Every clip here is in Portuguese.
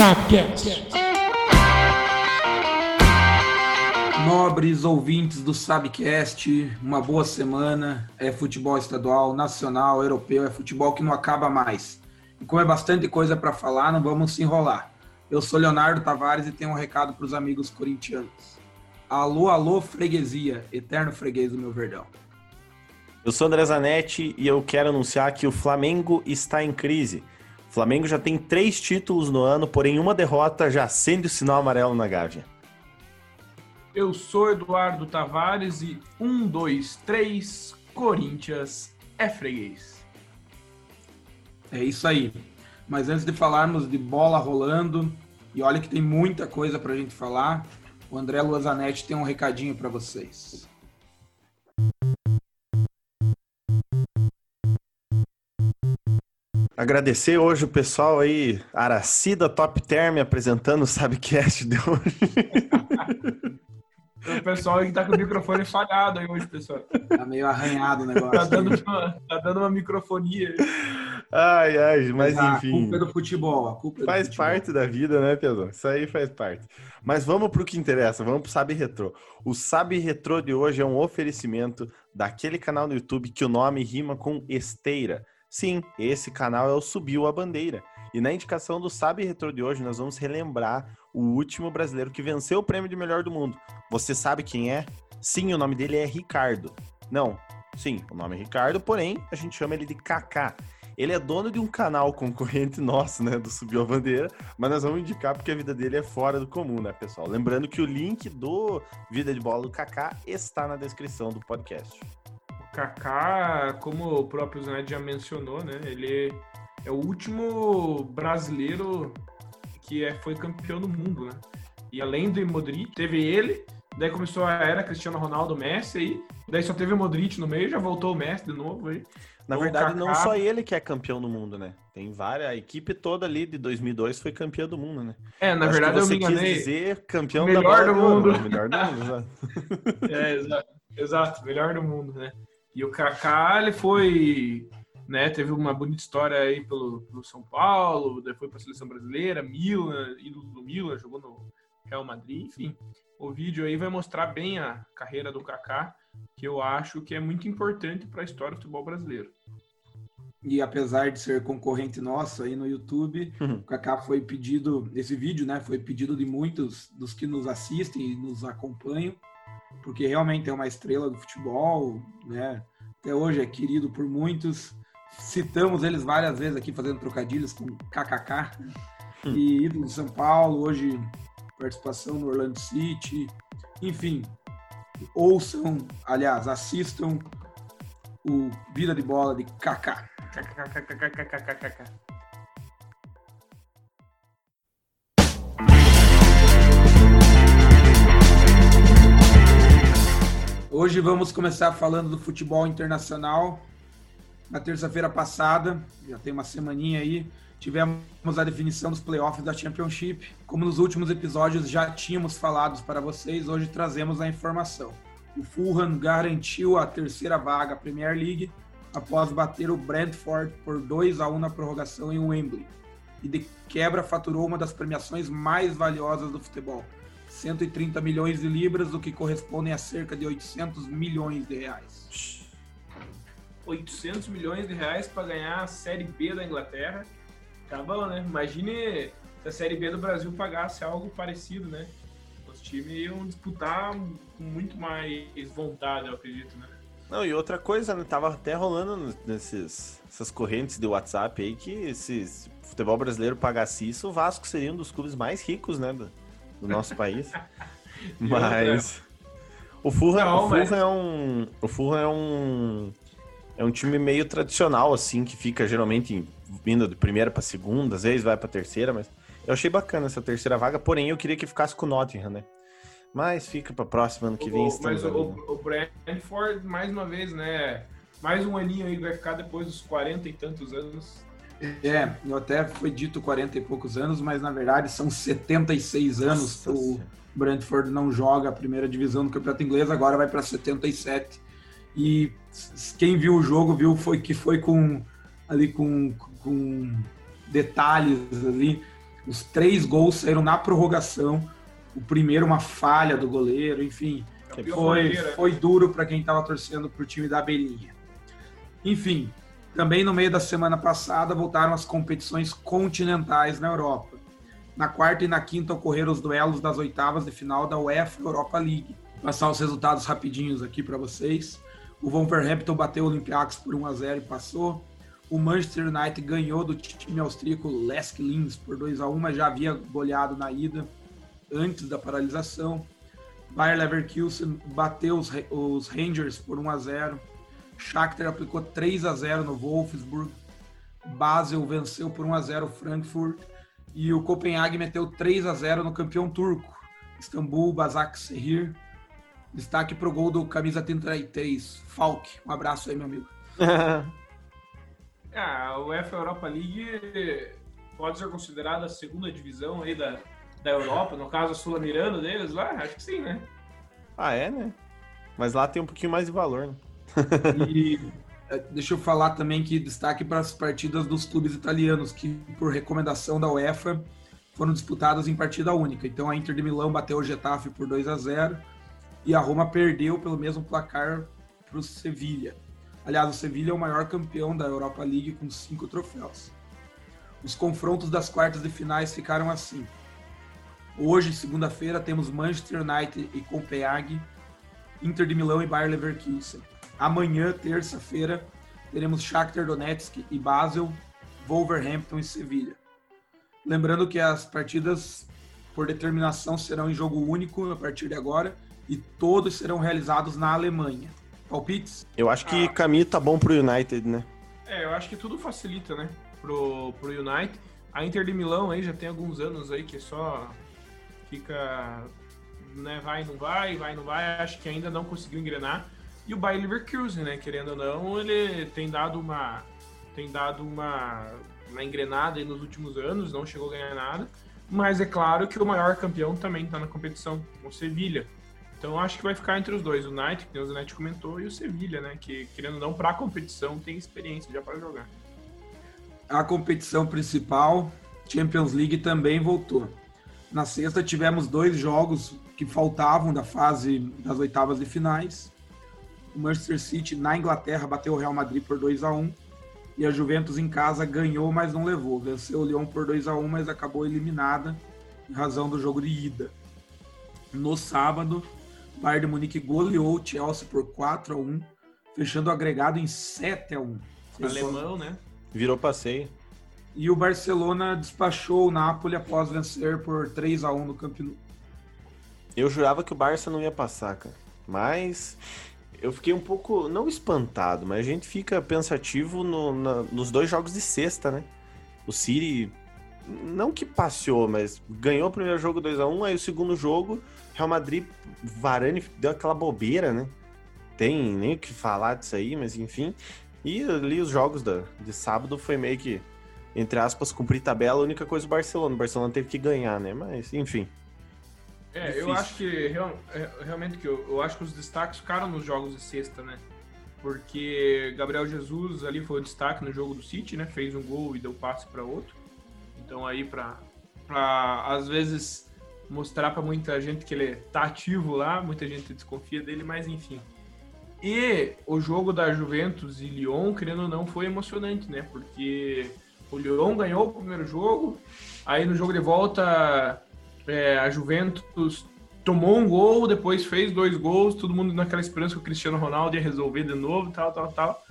Sapcast. Nobres ouvintes do Sabcast, uma boa semana. É futebol estadual, nacional, europeu, é futebol que não acaba mais. E como é bastante coisa para falar, não vamos se enrolar. Eu sou Leonardo Tavares e tenho um recado para os amigos corintianos. Alô, alô, freguesia, eterno freguês do meu verdão. Eu sou André Zanetti e eu quero anunciar que o Flamengo está em crise. O Flamengo já tem três títulos no ano, porém uma derrota já acende o sinal amarelo na Gávea. Eu sou Eduardo Tavares e um, dois, três, Corinthians é freguês. É isso aí. Mas antes de falarmos de bola rolando, e olha que tem muita coisa para a gente falar, o André Luazanetti tem um recadinho para vocês. Agradecer hoje o pessoal aí, Aracida Top Term apresentando o Sabcast de hoje. o pessoal que tá com o microfone falhado aí hoje, pessoal. Tá meio arranhado o negócio. tá, dando uma, tá dando uma microfonia. Ai, ai, mas Ah, enfim. A culpa é do futebol. A culpa é do Faz futebol. parte da vida, né, Pedro? Isso aí faz parte. Mas vamos pro que interessa, vamos pro Sabe Retrô. O Sabe Retrô de hoje é um oferecimento daquele canal no YouTube que o nome rima com esteira. Sim, esse canal é o Subiu a Bandeira. E na indicação do Sabe Retrô de hoje, nós vamos relembrar o último brasileiro que venceu o prêmio de melhor do mundo. Você sabe quem é? Sim, o nome dele é Ricardo. Não, sim, o nome é Ricardo, porém a gente chama ele de Kaká. Ele é dono de um canal concorrente nosso, né, do Subiu a Bandeira, mas nós vamos indicar porque a vida dele é fora do comum, né, pessoal? Lembrando que o link do Vida de Bola do Kaká está na descrição do podcast. Kaká, como o próprio Zanetti já mencionou, né? Ele é o último brasileiro que é, foi campeão do mundo, né? E além do Modric, teve ele, daí começou a era Cristiano Ronaldo, Messi, aí, daí só teve o Modric no meio, já voltou o Messi de novo aí. Na O verdade, não Kaká- só ele que é campeão do mundo, né? Tem várias, a equipe toda ali de 2002 foi campeã do mundo, né? É, na Acho verdade eu me quis enganei. dizer campeão Melhor da bola do mundo. né? Melhor do mundo, exato. É, exato, exato, melhor do mundo, né? E o Kaká, ele foi, né, teve uma bonita história aí pelo, pelo São Paulo, depois para a seleção brasileira, Milan, ídolo do Milan, jogou no Real Madrid, enfim. O vídeo aí vai mostrar bem a carreira do Kaká, que eu acho que é muito importante para a história do futebol brasileiro. E apesar de ser concorrente nosso aí no YouTube, Uhum. o Kaká foi pedido, esse vídeo, né, foi pedido de muitos dos que nos assistem e nos acompanham, porque realmente é uma estrela do futebol, né? Até hoje é querido por muitos. Citamos eles várias vezes aqui fazendo trocadilhos com KKK. E ídolo do São Paulo, hoje participação no Orlando City. Enfim, ouçam, aliás, assistam o Vida de Bola de Kaká. KKKKKKKKK. Hoje vamos começar falando do futebol internacional. Na terça-feira passada, já tem uma semaninha aí, tivemos a definição dos playoffs da Championship. Como nos últimos episódios já tínhamos falado para vocês, hoje trazemos a informação. O Fulham garantiu a terceira vaga à Premier League após bater o Brentford por 2 a 1 na prorrogação em Wembley. E de quebra faturou uma das premiações mais valiosas do futebol, 130 milhões de libras, o que correspondem a cerca de 800 milhões de reais. 800 milhões de reais para ganhar a Série B da Inglaterra. Tá bom, né? Imagine se a Série B do Brasil pagasse algo parecido, né? Os times iam disputar com muito mais vontade, eu acredito, né? Não, e outra coisa, né? Tava até rolando nesses, essas correntes de WhatsApp aí que se, se o futebol brasileiro pagasse isso, o Vasco seria um dos clubes mais ricos, né? Do, nosso país. Mas. O Fulham, Não, o mas- é um. O Fulham é um. É um time meio tradicional, assim, que fica geralmente vindo de primeira pra segunda, às vezes vai pra terceira, mas eu achei bacana essa terceira vaga, porém eu queria que ficasse com o Nottingham, né? Mas fica pra próxima ano que vem. O- mas ali, o, né? o Brentford, mais uma vez, né? Mais um aninho aí vai ficar depois dos 40 e tantos anos. É, eu até foi dito 40 e poucos anos, mas na verdade são 76 anos. Nossa O Senhora. Brentford não joga a primeira divisão do Campeonato Inglês, agora vai para 77. E quem viu o jogo viu foi que foi com ali com, com detalhes ali. Os três gols saíram na prorrogação. O primeiro, uma falha do goleiro, enfim. Foi, foi duro para quem estava torcendo para o time da Belinha. Enfim, também no meio da semana passada voltaram as competições continentais na Europa. Na quarta e na quinta ocorreram os duelos das oitavas de final da UEFA Europa League. Vou passar os resultados rapidinhos aqui para vocês. O Wolverhampton bateu o Olympiacos por 1 a 0 e passou. O Manchester United ganhou do time austríaco Lask Linz por 2 a 1, mas já havia goleado na ida antes da paralisação. Bayer Leverkusen bateu os, os Rangers por 1 a 0. Shakhtar aplicou 3 a 0 no Wolfsburg. Basel venceu por 1 a 0 o Frankfurt e o Copenhague meteu 3 a 0 no campeão turco, Istambul Basaksehir. Destaque pro gol do camisa 33, Falk. Um abraço aí, meu amigo. ah, o UEFA Europa League pode ser considerada a segunda divisão aí da, da Europa, no caso a Sul-Miranda deles lá, acho que sim, né? Ah, é, né? Mas lá tem um pouquinho mais de valor, né? E é, deixa eu falar também que destaque para as partidas dos clubes italianos, que por recomendação da UEFA foram disputadas em partida única. Então a Inter de Milão bateu o Getafe por 2 a 0 e a Roma perdeu pelo mesmo placar para o Sevilha. Aliás, o Sevilha é o maior campeão da Europa League com cinco troféus. Os confrontos das quartas de finais ficaram assim. Hoje, segunda-feira, temos Manchester United e Copenhague, Inter de Milão e Bayer Leverkusen. Amanhã, terça-feira, teremos Shakhtar Donetsk e Basel, Wolverhampton e Sevilha. Lembrando que as partidas por determinação serão em jogo único a partir de agora e todos serão realizados na Alemanha. Palpites? Eu acho que ah. caminho tá bom pro United, né? É, eu acho que tudo facilita, né? Pro, pro United. A Inter de Milão aí já tem alguns anos aí que só fica, né, vai não vai, vai não vai, acho que ainda não conseguiu engrenar. E o Bayer Leverkusen, né, querendo ou não, ele tem dado uma tem dado uma, uma engrenada nos últimos anos, não chegou a ganhar nada. Mas é claro que o maior campeão também está na competição, o Sevilha. Então acho que vai ficar entre os dois, o Knight, que o Zanetti comentou, e o Sevilha, né, que querendo ou não, para a competição tem experiência já para jogar. A competição principal, Champions League, também voltou. Na sexta tivemos dois jogos que faltavam da fase das oitavas de finais. O Manchester City na Inglaterra bateu o Real Madrid por 2 a 1 e a Juventus em casa ganhou, mas não levou. Venceu o Lyon por 2 a 1 mas acabou eliminada em razão do jogo de ida. No sábado, o Bayern de Munique goleou o Chelsea por 4 a 1 fechando o agregado em 7 a 1 Alemão, né? Virou passeio. E o Barcelona despachou o Napoli após vencer por 3 a 1 no Camp Nou. Eu jurava que o Barça não ia passar, cara. Mas eu fiquei um pouco, não espantado, mas a gente fica pensativo no, na, nos dois jogos de sexta, né? O City, não que passeou, mas ganhou o primeiro jogo 2 a 1 aí o segundo jogo, Real Madrid, Varane deu aquela bobeira, né? Tem nem o que falar disso aí, mas enfim. E ali os jogos da, de sábado foi meio que entre aspas, cumprir tabela, a única coisa o Barcelona. O Barcelona teve que ganhar, né? Mas, enfim. É, Difícil. eu acho que real, é, realmente que eu, eu, acho que os destaques ficaram nos jogos de sexta, né? Porque Gabriel Jesus ali foi o destaque no jogo do City, né? Fez um gol e deu passe para outro. Então aí para para às vezes mostrar para muita gente que ele tá ativo lá, muita gente desconfia dele, mas enfim. E o jogo da Juventus e Lyon, querendo ou não, foi emocionante, né? Porque o Lyon ganhou o primeiro jogo, aí no jogo de volta é, a Juventus tomou um gol, depois fez dois gols, todo mundo naquela esperança que o Cristiano Ronaldo ia resolver de novo, tal, tal, tal.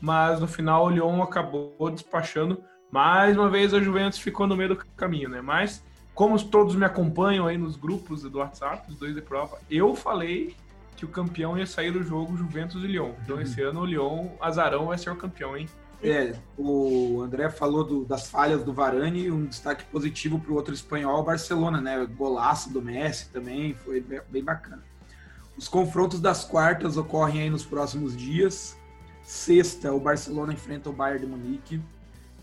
Mas no final o Lyon acabou despachando. Mais uma vez a Juventus ficou no meio do caminho, né? Mas como todos me acompanham aí nos grupos do WhatsApp, os dois de prova, eu falei que o campeão ia sair do jogo Juventus e Lyon. Então esse ano o Lyon, azarão, vai ser o campeão, hein? É, o André falou do, das falhas do Varane, um destaque positivo para o outro espanhol, Barcelona, né? Golaço do Messi também, foi bem bacana. Os confrontos das quartas ocorrem aí nos próximos dias. Sexta, o Barcelona enfrenta o Bayern de Munique.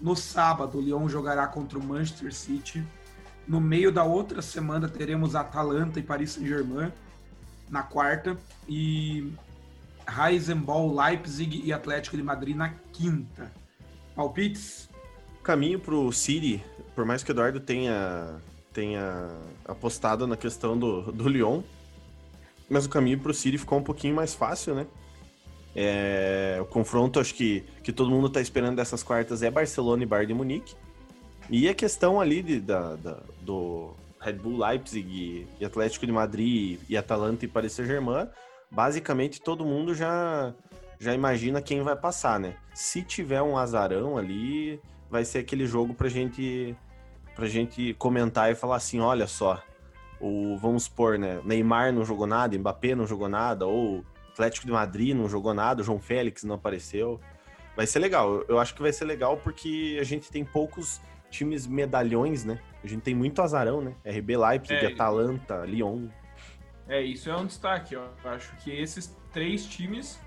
No sábado, o Lyon jogará contra o Manchester City. No meio da outra semana, teremos Atalanta e Paris Saint-Germain na quarta. E Heisenball, Leipzig e Atlético de Madrid na quinta. Palpites? Caminho para o City por mais que o Eduardo tenha, tenha apostado na questão do, do Lyon, mas o caminho para o City ficou um pouquinho mais fácil, né? É, o confronto, acho que, que todo mundo está esperando dessas quartas é Barcelona e Bayern de Munique. E a questão ali de, da, da, do Red Bull Leipzig e, e Atlético de Madrid e Atalanta e Paris Saint-Germain, basicamente todo mundo já, já imagina quem vai passar, né? Se tiver um azarão ali, vai ser aquele jogo pra gente, pra gente comentar e falar assim, olha só, o, vamos supor, né? Neymar não jogou nada, Mbappé não jogou nada, ou Atlético de Madrid não jogou nada, o João Félix não apareceu. Vai ser legal. Eu acho que vai ser legal porque a gente tem poucos times medalhões, né? A gente tem muito azarão, né? RB Leipzig, é, Atalanta, Lyon. É, isso é um destaque. Ó. Eu acho que esses três times,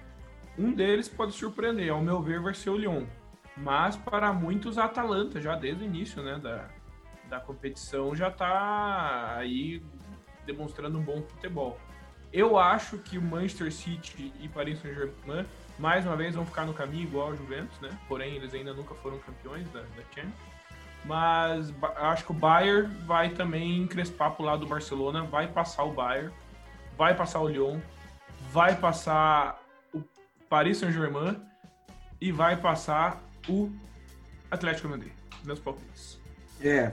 um deles pode surpreender. Ao meu ver, vai ser o Lyon. Mas para muitos, a Atalanta, já desde o início né, da, da competição, já está aí demonstrando um bom futebol. Eu acho que o Manchester City e Paris Saint-Germain, mais uma vez, vão ficar no caminho igual ao Juventus, né? Porém, eles ainda nunca foram campeões da, da Champions. Mas acho que o Bayern vai também encrespar pro lado do Barcelona, vai passar o Bayern, vai passar o Lyon, vai passar o Paris Saint-Germain e vai passar o Atlético Madrid. Meus palpites. É,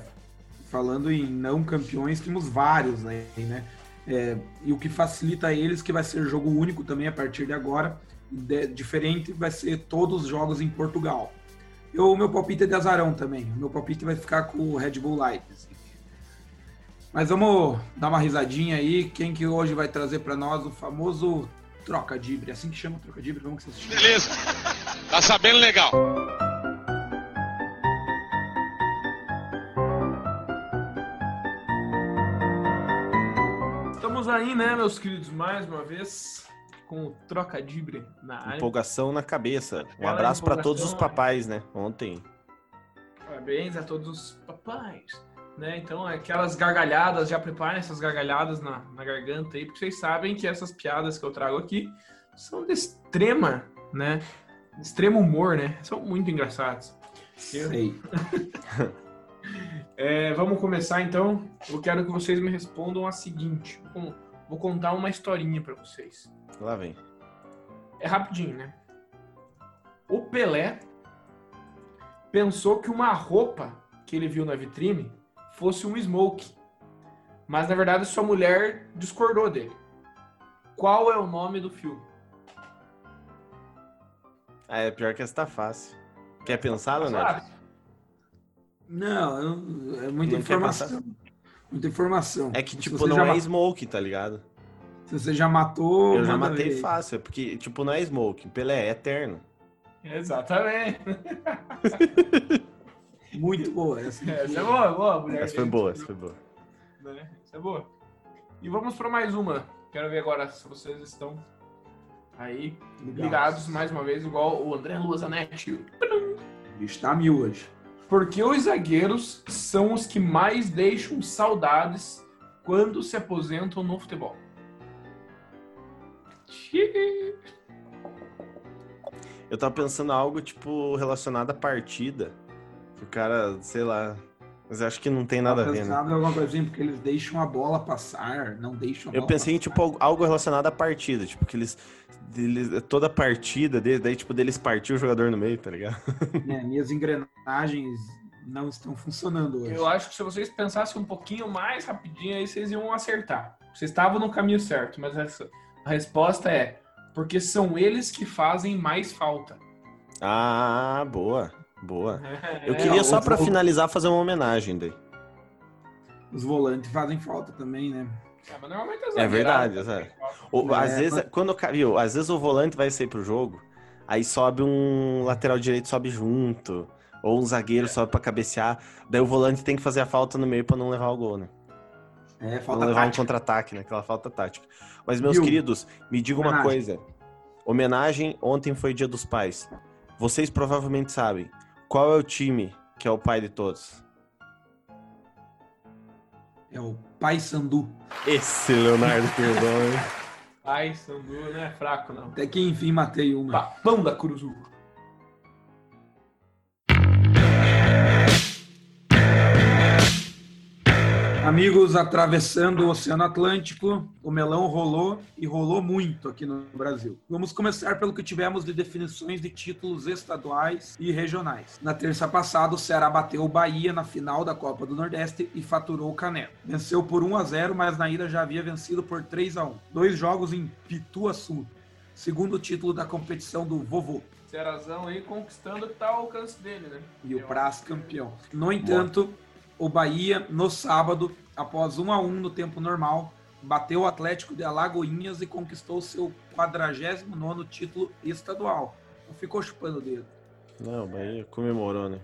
falando em não campeões, temos vários aí, né? É, e o que facilita eles que vai ser jogo único também a partir de agora. De, diferente vai ser todos os jogos em Portugal. O meu palpite é de azarão também. O meu palpite vai ficar com o Red Bull Leipzig. Mas vamos dar uma risadinha aí. Quem que hoje vai trazer para nós o famoso troca-dibre? É assim que chama troca-dibre? Como que você chama? Beleza. Tá sabendo legal. Estamos aí, né, meus queridos, mais uma vez com o troca-dibre na área. Empolgação na cabeça. Um abraço para todos os papais, né? Ontem. Parabéns a todos os papais. Né? Então, aquelas gargalhadas, já preparem essas gargalhadas na, na garganta aí, porque vocês sabem que essas piadas que eu trago aqui são de extrema, né? extremo humor, né? São muito engraçados. Sei. é, vamos começar então. Eu quero que vocês me respondam a seguinte. Vou contar uma historinha para vocês. Lá vem. É rapidinho, né? O Pelé pensou que uma roupa que ele viu na vitrine fosse um smoke. Mas na verdade sua mulher discordou dele. Qual é o nome do filme? Ah, é pior que essa tá fácil. Quer pensar, Leonardo? Não, é muita não informação. Muita informação. É que, tipo, não é smoke, tá ligado? Se você já matou. Eu já matei ver. fácil, porque, tipo, não é Smoke, Pelé é eterno. Exatamente. Muito boa essa. Essa é boa, boa, mulher. Essa foi boa, essa foi boa. Né? Essa é boa. E vamos para mais uma. Quero ver agora se vocês estão aí ligados mais uma vez, igual o André Luazanetti. Está mil hoje. Porque os zagueiros são os que mais deixam saudades quando se aposentam no futebol. Eu tava pensando algo, tipo, relacionado à partida. O cara, sei lá. Mas acho que não tem nada a ver, né? alguma coisinha, porque eles deixam a bola passar, não deixam a Eu pensei passar. em, tipo, algo relacionado à partida. Tipo, que eles... eles toda partida, daí, tipo, deles partir o jogador no meio, tá ligado? É, minhas engrenagens não estão funcionando hoje. Eu acho que se vocês pensassem um pouquinho mais rapidinho, aí vocês iam acertar. Vocês estavam no caminho certo, mas essa a resposta é porque são eles que fazem mais falta. Ah, boa, boa. É, Eu queria só para finalizar fazer uma homenagem daí. Os volantes fazem falta também, né? É, é verdade, é. O, às vezes, quando viu, às vezes o volante vai sair pro jogo, aí sobe um lateral direito sobe junto, ou um zagueiro é. sobe para cabecear, daí o volante tem que fazer a falta no meio para não levar o gol, né? É, falta não levar tática. um contra-ataque, né? Aquela falta tática. Mas, meus Viu? queridos, me diga uma coisa. Homenagem, ontem foi dia dos pais. Vocês provavelmente sabem qual é o time que é o pai de todos. É o Pai Sandu. Esse Leonardo Perdão, Pai Sandu não é fraco, não. Até que enfim matei uma. Papão da Curuzu. Amigos, atravessando o Oceano Atlântico, o melão rolou e rolou muito aqui no Brasil. Vamos começar pelo que tivemos de definições de títulos estaduais e regionais. Na terça passada, o Ceará bateu o Bahia na final da Copa do Nordeste e faturou o Canelo. Venceu por 1 a 0, mas na ida já havia vencido por 3 a 1. Dois jogos em Pituaçu, segundo título da competição do Vovô. Cearazão aí conquistando o que tá ao alcance dele, né? E o Praz campeão. No entanto, o Bahia, no sábado, após 1 a 1 no tempo normal, bateu o Atlético de Alagoinhas e conquistou seu 49º título estadual. Não ficou chupando o dedo. Não, o Bahia comemorou, né?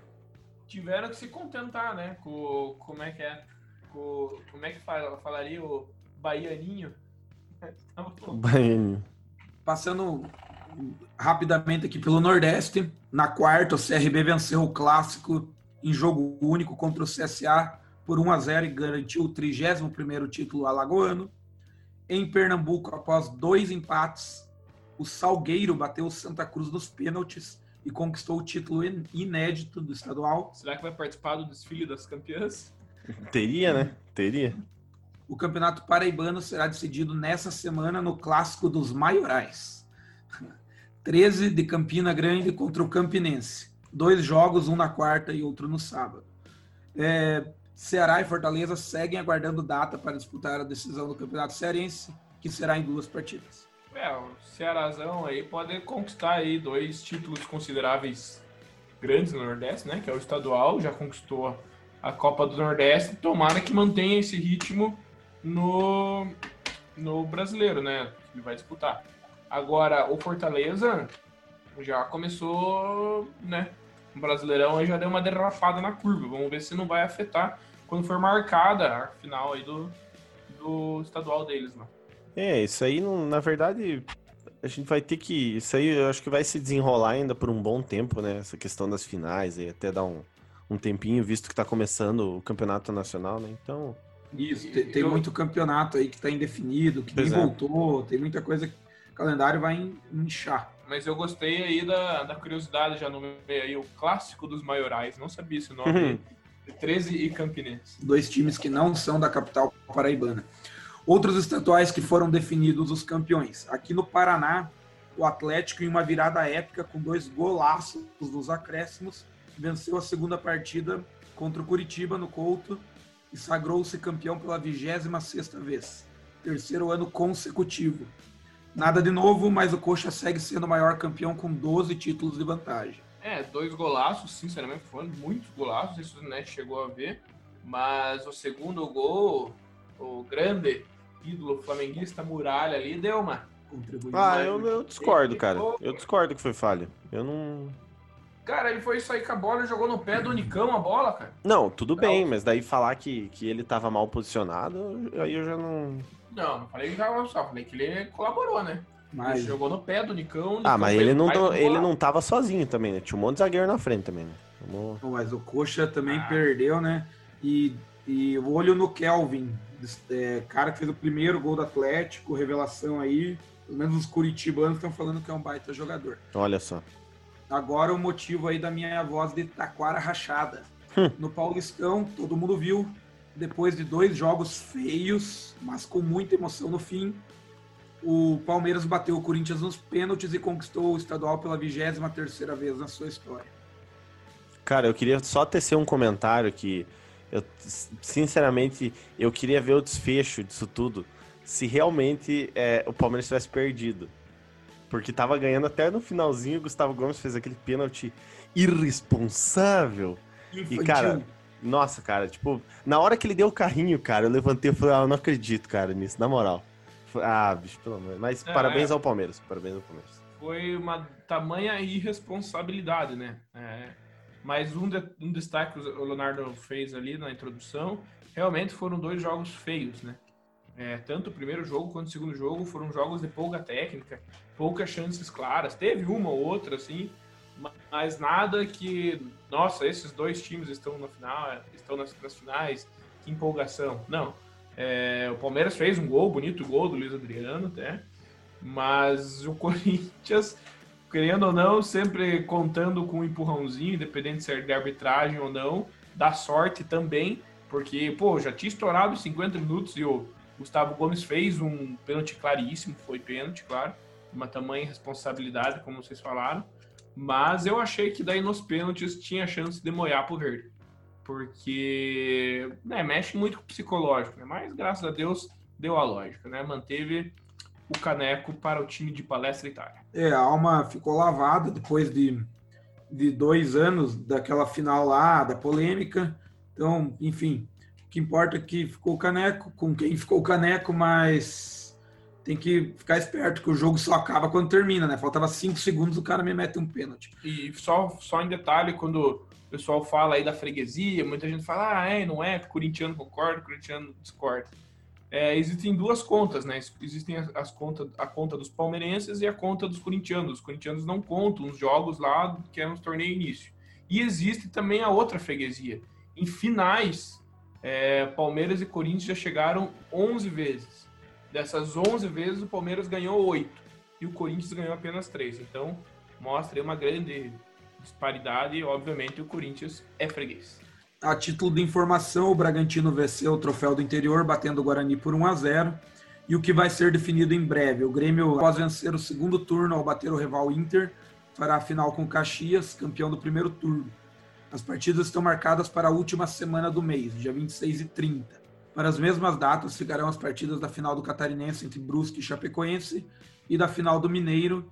Tiveram que se contentar, né? Com como é que é? Com, como é que fala, falaria o baianinho? Tava O Bahia. Passando rapidamente aqui pelo Nordeste, na quarta, o CRB venceu o clássico em jogo único contra o CSA por 1 a 0 e garantiu o 31º título alagoano. Em Pernambuco, após dois empates, o Salgueiro bateu o Santa Cruz nos pênaltis e conquistou o título in- inédito do estadual. Será que vai participar do desfile das campeãs? Teria, né? Teria. O Campeonato Paraibano será decidido nessa semana no Clássico dos Maiorais. 13 de Campina Grande contra o Campinense. Dois jogos, um na quarta e outro no sábado. É, Ceará e Fortaleza seguem aguardando data para disputar a decisão do Campeonato Cearense, que será em duas partidas. É, o Cearazão aí pode conquistar aí dois títulos consideráveis grandes no Nordeste, né? Que é o estadual, já conquistou a Copa do Nordeste. Tomara que mantenha esse ritmo no, no brasileiro, né? Que vai disputar. Agora, o Fortaleza já começou, né? O Brasileirão aí já deu uma derrafada na curva. Vamos ver se não vai afetar quando for marcada a final aí do, do estadual deles, né? É, isso aí, não- na verdade, a gente vai ter que. Isso aí eu acho que vai se desenrolar ainda por um bom tempo, né? Essa questão das finais aí, até dar um, um tempinho, visto que tá começando o campeonato nacional, né? Então. Isso, tem, tem Eu- muito campeonato aí que está indefinido, que nem Pois é. voltou, tem muita coisa que o calendário vai in- inchar. Mas eu gostei aí da, da curiosidade já no meio aí, o clássico dos maiorais. Não sabia esse nome Uhum. aí. 13 e Campinense. dois times que não são da capital paraibana. Outros estaduais que foram definidos os campeões. Aqui no Paraná, o Atlético, em uma virada épica com dois golaços nos acréscimos, venceu a segunda partida contra o Curitiba no Couto e sagrou-se campeão pela 26ª vez, terceiro ano consecutivo. Nada de novo, mas o Coxa segue sendo o maior campeão com 12 títulos de vantagem. É, dois golaços, sinceramente, foram muitos golaços. Se o Net chegou a ver. Mas o segundo gol, o grande ídolo flamenguista Muralha ali, deu uma. Contribuiu Ah, eu, né? eu discordo, cara. Eu discordo que foi falha. Eu não. Cara, ele foi sair com a bola e jogou no pé do Unicão a bola, cara. Não, tudo bem, Não. mas daí falar que, que ele tava mal posicionado, aí eu já não. Não, não falei que tava só, falei que ele colaborou, né? Mas Ele jogou no pé do Unicão. o Ah, mas ele não, ele não tava sozinho também, né? Tinha um monte de zagueiro na frente também, né? Vamos- Mas o Coxa também Ah. perdeu, né? E, e o olho no Kelvin, é, cara que fez o primeiro gol do Atlético, revelação aí. Pelo menos os curitibanos estão falando que é um baita jogador. Olha só. Agora o motivo aí da minha voz de taquara rachada. Hum. No Paulistão, todo mundo viu, depois de dois jogos feios, mas com muita emoção no fim, o Palmeiras bateu o Corinthians nos pênaltis e conquistou o estadual pela 23ª vez na sua história. Cara, eu queria só tecer um comentário que eu, sinceramente, eu queria ver o desfecho disso tudo. Se realmente é, o Palmeiras tivesse perdido. Porque tava ganhando até no finalzinho, o Gustavo Gomes fez aquele pênalti irresponsável. Infantil. cara, Nossa, cara, tipo, na hora que ele deu o carrinho, cara, eu levantei e falei, ah, eu não acredito, cara, nisso, na moral. Ah, bicho, pelo amor. Mas É, parabéns é. ao Palmeiras, parabéns ao Palmeiras. foi uma tamanha irresponsabilidade, né? É, mas um, de- um destaque que o Leonardo fez ali na introdução, realmente foram dois jogos feios, né? É, tanto o primeiro jogo quanto o segundo jogo foram jogos de pouca técnica, poucas chances claras. Teve uma ou outra, assim, mas nada que, nossa, esses dois times estão na final, estão nas, nas finais, que empolgação. Não. É, o Palmeiras fez um gol, bonito gol do Luiz Adriano até, mas o Corinthians, querendo ou não, sempre contando com um empurrãozinho, independente se é de arbitragem ou não, da sorte também, Porque, pô, já tinha estourado os 50 minutos e o Gustavo Gomes fez um pênalti claríssimo, foi pênalti, claro, uma tamanha responsabilidade, como vocês falaram. Mas eu achei que daí nos pênaltis tinha chance de moiar pro verde. Porque né, mexe muito com o psicológico, né? Mas graças a Deus deu a lógica, né? Manteve o caneco para o time de Palestra Itália. É, a alma ficou lavada depois de, de dois anos daquela final lá, da polêmica. Então, enfim, o que importa é que ficou o caneco, com quem ficou o caneco, mas tem que ficar esperto que o jogo só acaba quando termina, né? Faltava cinco segundos, o cara me mete um pênalti. E só, só em detalhe, quando o pessoal fala aí da freguesia, muita gente fala, ah, é, não é, corintiano concorda, corintiano discorda é, existem duas contas, né? Existem as, as contas, a conta dos palmeirenses e a conta dos corintianos. Os corintianos não contam os jogos lá que é um torneio início. E existe também a outra freguesia. Em finais, é, Palmeiras e Corinthians já chegaram 11 vezes. Dessas 11 vezes, o Palmeiras ganhou 8 e o Corinthians ganhou apenas 3. Então, mostra aí uma grande disparidade e, obviamente, o Corinthians é freguês. A título de informação, o Bragantino venceu o troféu do interior, batendo o Guarani por 1 a 0 e o que vai ser definido em breve. O Grêmio, após vencer o segundo turno ao bater o rival Inter, fará a final com Caxias, campeão do primeiro turno. As partidas estão marcadas para a última semana do mês, dia 26 e 30. Para as mesmas datas ficarão as partidas da final do Catarinense entre Brusque e Chapecoense e da final do Mineiro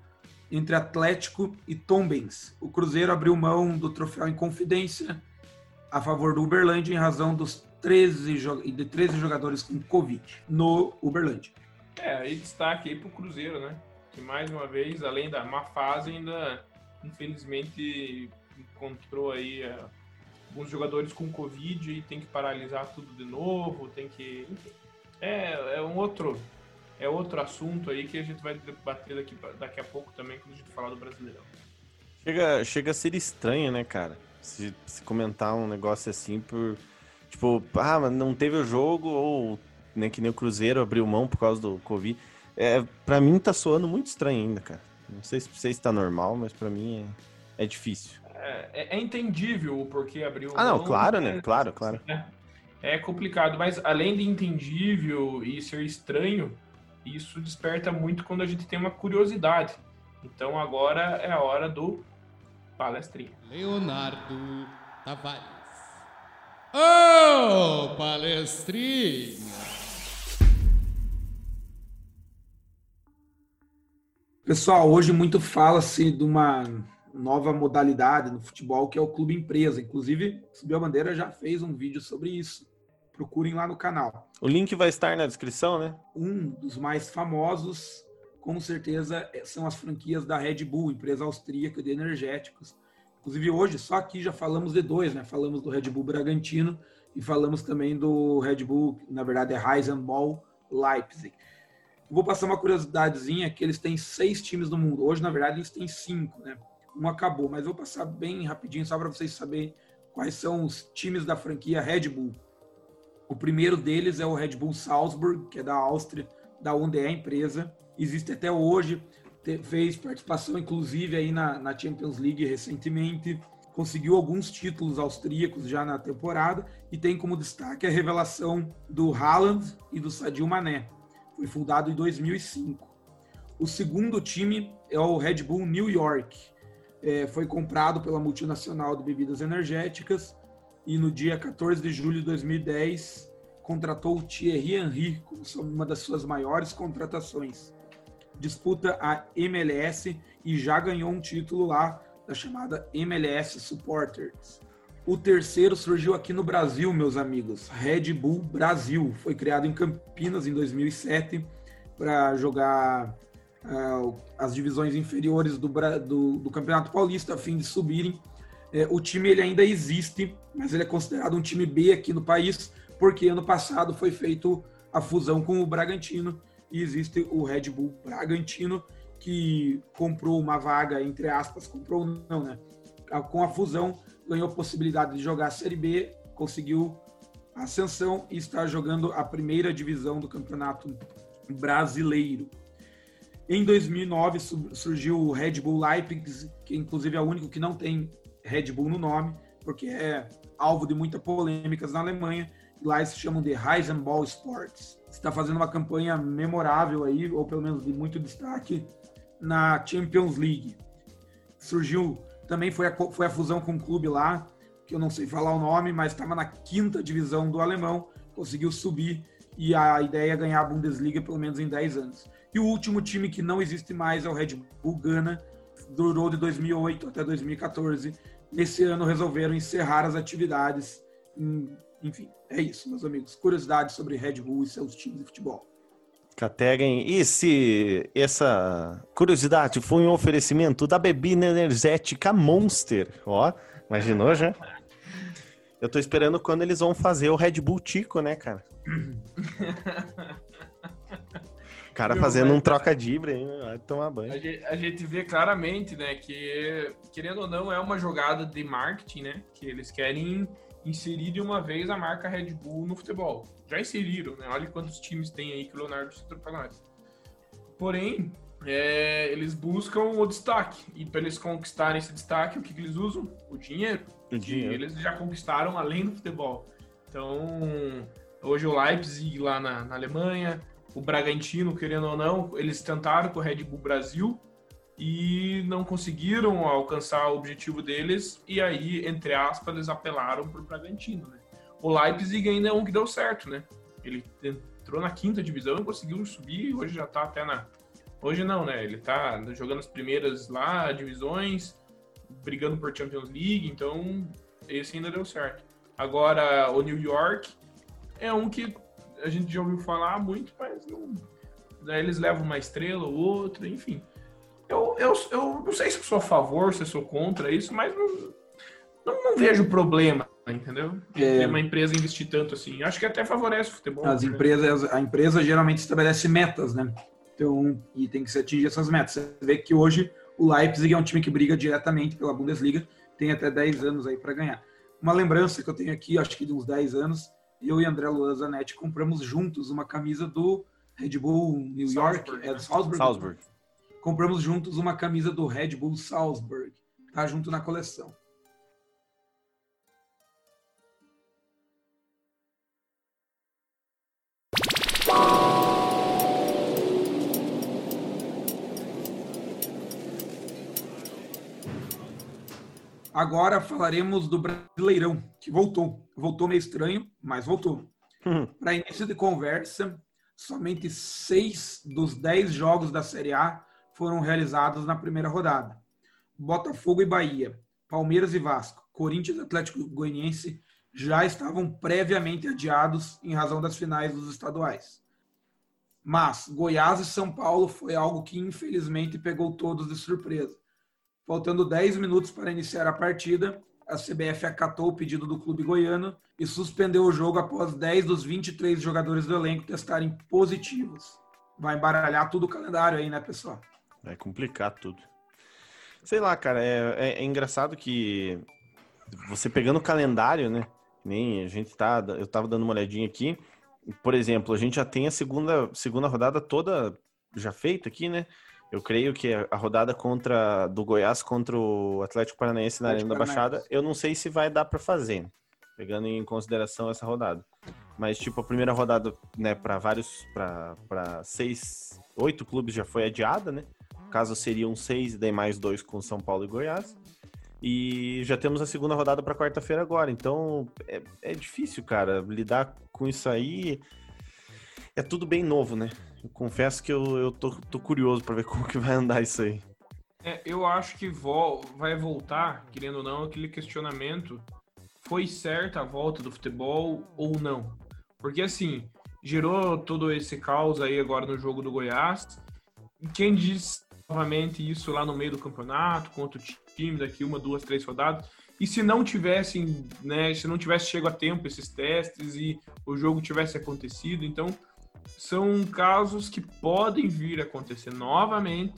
entre Atlético e Tombens. O Cruzeiro abriu mão do troféu em Confidência a favor do Uberlândia em razão dos 13, de 13 jogadores com Covid no Uberlândia. É, aí destaque aí pro Cruzeiro, né? Que mais uma vez, além da má fase, ainda infelizmente encontrou aí é, alguns jogadores com Covid e tem que paralisar tudo de novo, tem que. É, é um outro. É outro assunto aí que a gente vai debater daqui, daqui a pouco também quando a gente falar do Brasileirão. Chega, chega a ser estranho, né, cara? se, se comentar um negócio assim por. Tipo, ah, mas não teve o jogo, ou nem que nem o Cruzeiro abriu mão por causa do Covid. É, pra mim tá soando muito estranho ainda, cara. Não sei se sei se tá normal, mas pra mim é, é difícil. É, é, entendível o porquê abriu Ah, não, claro, né? Claro, claro. É, é complicado, mas além de entendível e ser estranho, isso desperta muito quando a gente tem uma curiosidade. Então agora é a hora do palestrinha. Leonardo Tavares. Ô, oh, palestrinha! Pessoal, hoje muito fala-se de uma nova modalidade no futebol que é o clube empresa. Inclusive, Subiu a Bandeira já fez um vídeo sobre isso. Procurem lá no canal. O link vai estar na descrição, né? Um dos mais famosos com certeza é, são as franquias da Red Bull, empresa austríaca de energéticos. Inclusive hoje, só aqui já falamos de dois, né? Falamos do Red Bull Bragantino e falamos também do Red Bull, na verdade é Heisenball Leipzig. Vou passar uma curiosidadezinha que eles têm seis times no mundo. Hoje, na verdade, eles têm cinco, né? Um acabou, mas vou passar bem rapidinho só para vocês saberem quais são os times da franquia Red Bull. O primeiro deles é o Red Bull Salzburg, que é da Áustria, da onde é a empresa existe até hoje, fez participação inclusive aí na, na Champions League recentemente, conseguiu alguns títulos austríacos já na temporada e tem como destaque a revelação do Haaland e do Sadio Mané. Foi fundado em 2005. O segundo time é o Red Bull New York. É, foi comprado pela multinacional de bebidas energéticas e no dia 14 de julho de 2010 contratou o Thierry Henry como uma das suas maiores contratações disputa a MLS e já ganhou um título lá da chamada MLS Supporters. O terceiro surgiu aqui no Brasil, meus amigos, Red Bull Brasil. Foi criado em Campinas em 2007 para jogar as divisões inferiores do, do, do, Campeonato Paulista a fim de subirem. É, o time ele ainda existe, mas ele é considerado um time B aqui no país, porque ano passado foi feito a fusão com o Bragantino e existe o Red Bull Bragantino, que comprou uma vaga, entre aspas, comprou não, né? Com a fusão, ganhou a possibilidade de jogar a Série B, conseguiu ascensão e está jogando a primeira divisão do Campeonato Brasileiro. Em 2009 surgiu o Red Bull Leipzig, que inclusive é o único que não tem Red Bull no nome, porque é alvo de muitas polêmicas na Alemanha. Lá eles chamam de Heisenball Sports. Está fazendo uma campanha memorável aí, ou pelo menos de muito destaque, na Champions League. Surgiu, também foi a, foi a fusão com um clube lá, que eu não sei falar o nome, mas estava na quinta divisão do alemão, conseguiu subir e a ideia é ganhar a Bundesliga pelo menos em 10 anos. E o último time que não existe mais é o Red Bull Ghana, durou de 2008 até 2014. Nesse ano resolveram encerrar as atividades. Enfim, é isso, meus amigos. Curiosidades sobre Red Bull e seus times de futebol. Categem, e se essa curiosidade foi um oferecimento da bebida energética Monster? Ó, imaginou já? Eu tô esperando quando eles vão fazer o Red Bull Tico, né, cara? Cara Meu, fazendo um troca-dibre aí, né? vai tomar banho. A gente, a gente, vê claramente, né, que querendo ou não é uma jogada de marketing, né, que eles querem inserir de uma vez a marca Red Bull no futebol. Já inseriram, né? Olha quantos times tem aí que o Leonardo citou para nós. Porém, é, eles buscam o destaque. E para eles conquistarem esse destaque, o que, que eles usam? O dinheiro. O dinheiro. eles já conquistaram além do futebol. Então, hoje o Leipzig lá na, na Alemanha, o Bragantino, querendo ou não, eles tentaram com o Red Bull Brasil e não conseguiram alcançar o objetivo deles, e aí, entre aspas, eles apelaram para o Bragantino. Né? O Leipzig ainda é um que deu certo, né? Ele entrou na quinta divisão e conseguiu subir, hoje já está até na. Hoje não, né? Ele está jogando as primeiras lá, divisões, brigando por Champions League, então esse ainda deu certo. Agora, o New York é um que a gente já ouviu falar muito, mas não. Daí eles levam uma estrela ou outra, enfim. Eu, eu, eu não sei se sou a favor, se eu sou contra isso, mas não, não, não vejo problema, entendeu? É... uma empresa investir tanto assim. Acho que até favorece o futebol. As né? empresas, a empresa geralmente estabelece metas, né? Então, e tem que se atingir essas metas. Você vê que hoje o Leipzig é um time que briga diretamente pela Bundesliga, tem até 10 anos aí para ganhar. Uma lembrança que eu tenho aqui, acho que de uns 10 anos, eu e André Luan Zanetti compramos juntos uma camisa do Red Bull New York, Salzburg, é do Salzburg. Salzburg compramos juntos uma camisa do Red Bull Salzburg. Tá junto na coleção. Agora falaremos do Brasileirão, que voltou. Voltou meio estranho, mas voltou. Hum. Para início de conversa, somente seis dos dez jogos da Série A foram realizados na primeira rodada. Botafogo e Bahia, Palmeiras e Vasco, Corinthians e Atlético Goianiense já estavam previamente adiados em razão das finais dos estaduais. Mas Goiás e São Paulo foi algo que infelizmente pegou todos de surpresa. Faltando 10 minutos para iniciar a partida, a CBF acatou o pedido do clube goiano e suspendeu o jogo após 10 dos 23 jogadores do elenco testarem positivos. Vai embaralhar tudo o calendário aí, né, pessoal? Vai complicar tudo. Sei lá, cara, é, é, é engraçado que você pegando o calendário, né? Nem a gente tá. Eu tava dando uma olhadinha aqui. Por exemplo, a gente já tem a segunda, segunda rodada toda já feita aqui, né? Eu creio que a rodada contra do Goiás contra o Atlético Paranaense na Arena da Baixada, eu não sei se vai dar para fazer, pegando em consideração essa rodada. Mas tipo a primeira rodada, né, para vários para seis, oito clubes já foi adiada, né? caso seriam seis, e daí mais dois com São Paulo e Goiás. E já temos a segunda rodada para quarta-feira agora. Então é, é, difícil, cara, lidar com isso aí. É tudo bem novo, né? Confesso que eu, eu tô, tô curioso para ver como que vai andar isso aí. É, eu acho que vo vai voltar, querendo ou não, aquele questionamento: foi certa a volta do futebol ou não? Porque assim, gerou todo esse caos aí agora no jogo do Goiás. Quem diz novamente isso lá no meio do campeonato, contra o time daqui uma, duas, três rodadas. E se não tivessem, né, se não tivesse chego a tempo esses testes e o jogo tivesse acontecido, então são casos que podem vir a acontecer novamente.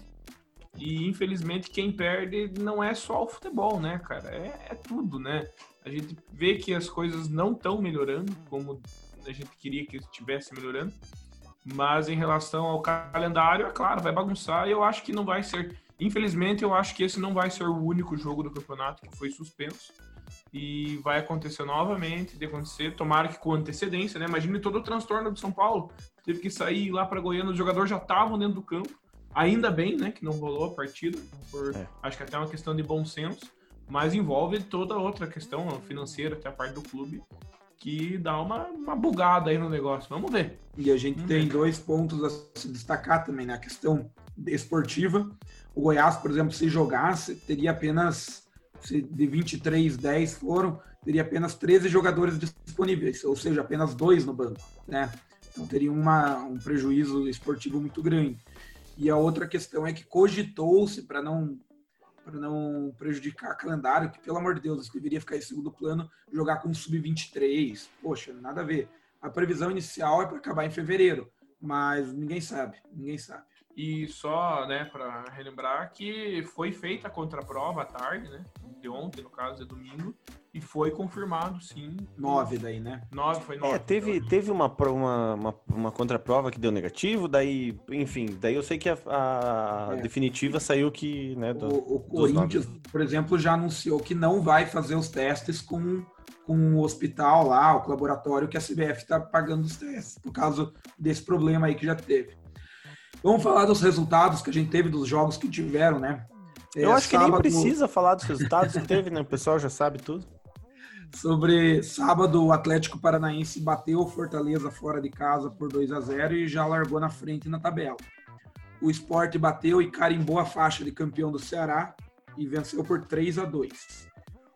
E infelizmente quem perde não é só o futebol, né, cara? É, é tudo, né? A gente vê que as coisas não estão melhorando como a gente queria que estivesse melhorando. Mas em relação ao calendário, é claro, vai bagunçar e eu acho que não vai ser. Infelizmente, eu acho que esse não vai ser o único jogo do campeonato que foi suspenso. E vai acontecer novamente, de acontecer, tomara que com antecedência, né? Imagine todo o transtorno do São Paulo. Teve que sair lá para Goiânia, os jogadores já estavam dentro do campo. Ainda bem, né, que não rolou a partida, por, É. acho que até uma questão de bom senso, mas envolve toda outra questão financeira, até a parte do clube, que dá uma, uma bugada aí no negócio. Vamos ver. E a gente Hum. tem dois pontos a se destacar também na questão esportiva. O Goiás, por exemplo, se jogasse, teria apenas, de 23, 10 foram, teria apenas 13 jogadores disponíveis, ou seja, apenas dois no banco, né? Então teria uma, um prejuízo esportivo muito grande. E a outra questão é que cogitou-se para não para não prejudicar o calendário, que pelo amor de Deus, deveria ficar em segundo plano, jogar com sub-23. Poxa, nada a ver. A previsão inicial é para acabar em fevereiro, mas ninguém sabe, ninguém sabe. E só, né, para relembrar que foi feita a contraprova à tarde, né? De ontem, no caso, é domingo, e foi confirmado, sim. Nove daí, né? Nove, foi nove. É, teve, teve uma, uma, uma, uma contraprova que deu negativo, daí, enfim, daí eu sei que a, a É. definitiva saiu que, né, do- O, o Corinthians, por exemplo, já anunciou que não vai fazer os testes com, com o hospital lá, o laboratório que a CBF está pagando os testes, por causa desse problema aí que já teve. Vamos falar dos resultados que a gente teve dos jogos que tiveram, né? Eu É, acho que nem sábado- precisa falar dos resultados que teve, né? O pessoal já sabe tudo. Sobre sábado, o Atlético Paranaense bateu o Fortaleza fora de casa por 2 a 0 e já largou na frente na tabela. O Sport bateu e carimbou a faixa de campeão do Ceará e venceu por 3 a 2.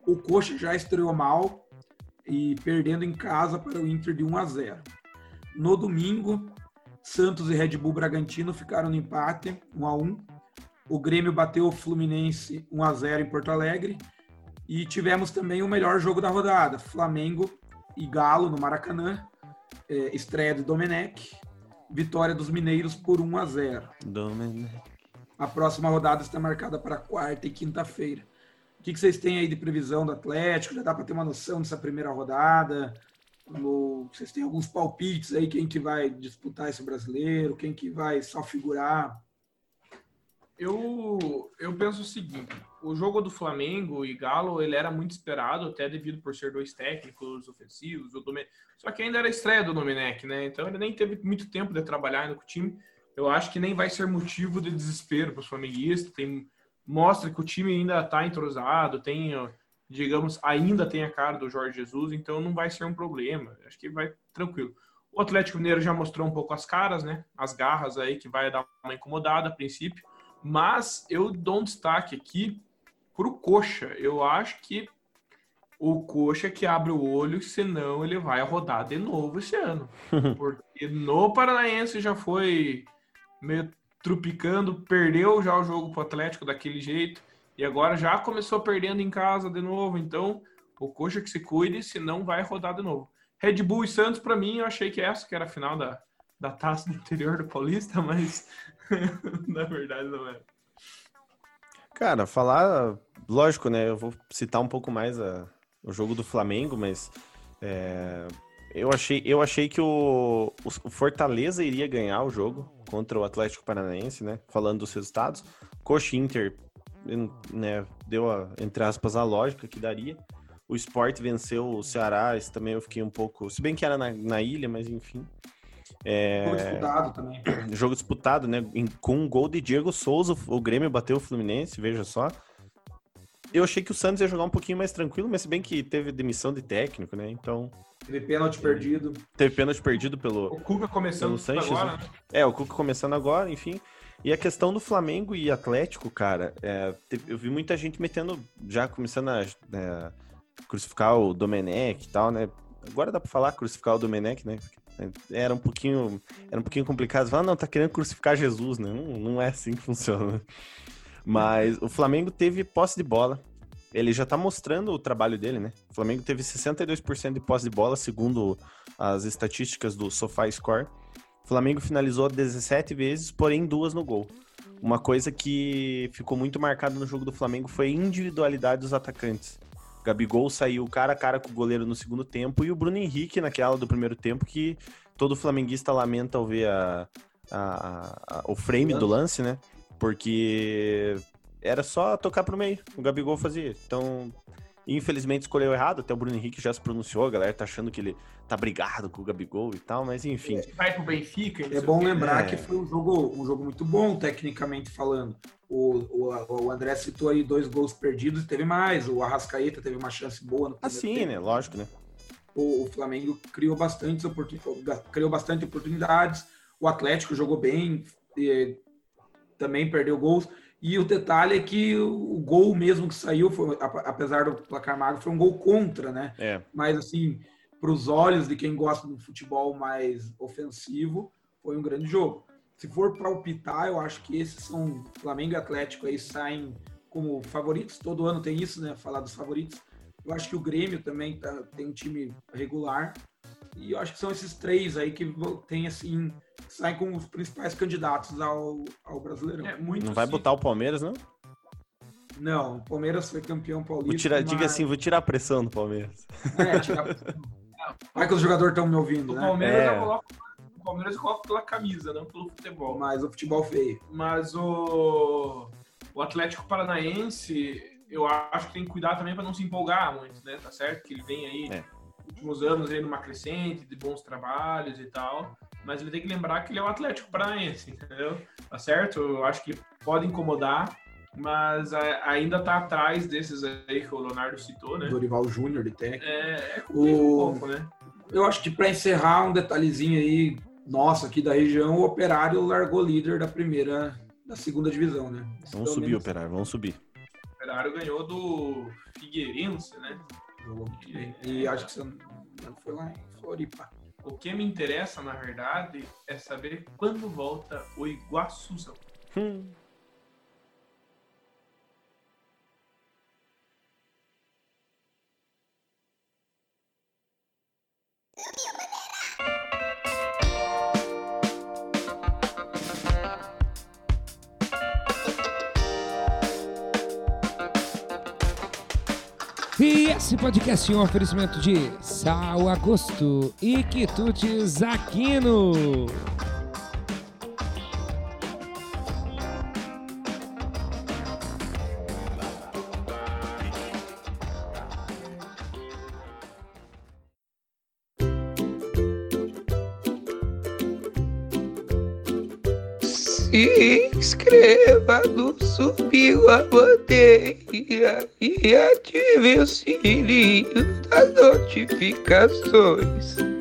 O Coxa já estreou mal e perdendo em casa para o Inter de 1 a 0. No domingo, Santos e Red Bull Bragantino ficaram no empate, 1 a 1. O Grêmio bateu o Fluminense 1 a 0 em Porto Alegre e tivemos também o melhor jogo da rodada, Flamengo e Galo no Maracanã, é, estreia de Domenech, vitória dos mineiros por 1 a 0. Domenech. A próxima rodada está marcada para quarta e quinta-feira. O que, que vocês têm aí de previsão do Atlético? Já dá para ter uma noção dessa primeira rodada? No- vocês têm alguns palpites aí, quem que vai disputar esse brasileiro, quem que vai só figurar? Eu, eu penso o seguinte, o jogo do Flamengo e Galo, ele era muito esperado, até devido por ser dois técnicos ofensivos, o Domen... só que ainda era estreia do Domenech, né? Então ele nem teve muito tempo de trabalhar ainda com o time. Eu acho que nem vai ser motivo de desespero para os flamenguistas. Tem, mostra que o time ainda está entrosado, tem, digamos, ainda tem a cara do Jorge Jesus, então não vai ser um problema. Acho que vai tranquilo. O Atlético Mineiro já mostrou um pouco as caras, né? As garras aí que vai dar uma incomodada a princípio. Mas eu dou um destaque aqui pro Coxa. Eu acho que o Coxa que abre o olho, senão ele vai rodar de novo esse ano. Porque no Paranaense já foi meio trupicando, perdeu já o jogo pro Atlético daquele jeito. E agora já começou perdendo em casa de novo. Então, o Coxa que se cuide, senão vai rodar de novo. Red Bull e Santos, para mim, eu achei que essa que era a final da, da taça do interior do Paulista, mas na verdade não é. Cara, falar, lógico, né? Eu vou citar um pouco mais a- o jogo do Flamengo, mas é, eu, achei, eu achei que o, o Fortaleza iria ganhar o jogo contra o Atlético Paranaense, né? Falando dos resultados. Coxa Inter, né? Deu, a, entre aspas, a lógica que daria. O Sport venceu o Ceará, esse também eu fiquei um pouco. Se bem que era na, na ilha, mas enfim. É, Ficou disputado também. jogo disputado, né? com um gol de Diego Souza, o Grêmio bateu o Fluminense, veja só. Eu achei que o Santos ia jogar um pouquinho mais tranquilo, mas se bem que teve demissão de técnico, né? Então, Teve pênalti perdido. teve pênalti perdido pelo. O Cuca começando Pelo Sanches, agora, né? É, o Cuca começando agora, enfim. E a questão do Flamengo e Atlético, cara, é, eu vi muita gente metendo, já começando a é, crucificar o Domenech e tal, né? Agora dá pra falar crucificar o Domenech, né? Era um pouquinho, era um pouquinho complicado. Falar, não, tá querendo crucificar Jesus, né? Não, não é assim que funciona. né? Mas o Flamengo teve posse de bola. Ele já tá mostrando o trabalho dele, né? O Flamengo teve 62% de posse de bola, segundo as estatísticas do SofaScore. O Flamengo finalizou 17 vezes, porém duas no gol. Uma coisa que ficou muito marcada no jogo do Flamengo foi a individualidade dos atacantes. Gabigol saiu cara a cara com o goleiro no segundo tempo e o Bruno Henrique naquela do primeiro tempo que todo flamenguista lamenta ao ver a, a- a- o frame do lance, né? Porque era só tocar pro meio, o Gabigol fazia. Então, Infelizmente escolheu errado, até o Bruno Henrique já se pronunciou, a galera tá achando que ele tá brigado com o Gabigol e tal, mas enfim. Vai pro Benfica. É bom lembrar É. que foi um jogo, um jogo muito bom, tecnicamente falando. O, o, o André citou aí dois gols perdidos e teve mais. O Arrascaeta teve uma chance boa no primeiro Assim, tempo. né? Lógico, né? O, o Flamengo criou bastante, oportun... criou bastante oportunidades. O Atlético jogou bem, e também perdeu gols. E o detalhe é que o, gol mesmo que saiu, foi, ap- apesar do placar magro, foi um gol contra, né? É. Mas assim, para os olhos de quem gosta do futebol mais ofensivo, foi um grande jogo. Se for para palpitar, eu acho que esses são Flamengo e Atlético aí saem como favoritos. Todo ano tem isso, né? Falar dos favoritos. Eu acho que o Grêmio também tá- tem um time regular. E eu acho que são esses três aí que tem assim, saem como os principais candidatos ao, ao Brasileirão. É, muito Não vai sim. botar o Palmeiras, não? Não, o Palmeiras foi campeão paulista. Tirar, diga mas- assim, vou tirar a pressão do Palmeiras. É, tirar... Vai que os jogadores estão me ouvindo, O né? Palmeiras, É. eu coloco, o Palmeiras eu coloco pela camisa, não pelo futebol. Mas o futebol feio. Mas o, o Atlético Paranaense, eu acho que tem que cuidar também para não se empolgar muito, né? Tá certo que ele vem aí, É. últimos anos, aí numa crescente, de bons trabalhos e tal. Mas ele tem que lembrar que ele é o Atlético Paranaense, entendeu? Tá certo? Eu acho que pode incomodar, mas a- ainda tá atrás desses aí que o Leonardo citou, né? Dorival Júnior de técnico. É, é O- um pouco, né? Eu acho que para encerrar um detalhezinho aí, nosso aqui da região, o Operário largou líder da primeira, da segunda divisão, né? Vamos Pelo subir, menos operário, vamos subir. O Operário ganhou do Figueirense, né? Jogou muito bem. E acho que você não foi lá em Floripa. O que me interessa, na verdade, é saber quando volta o Iguaçuzão. Hum. Esse podcast é um oferecimento de Sal Agosto e Quitutes Aquino. Se inscreva no Subiu a Bandeira e ative o sininho das notificações.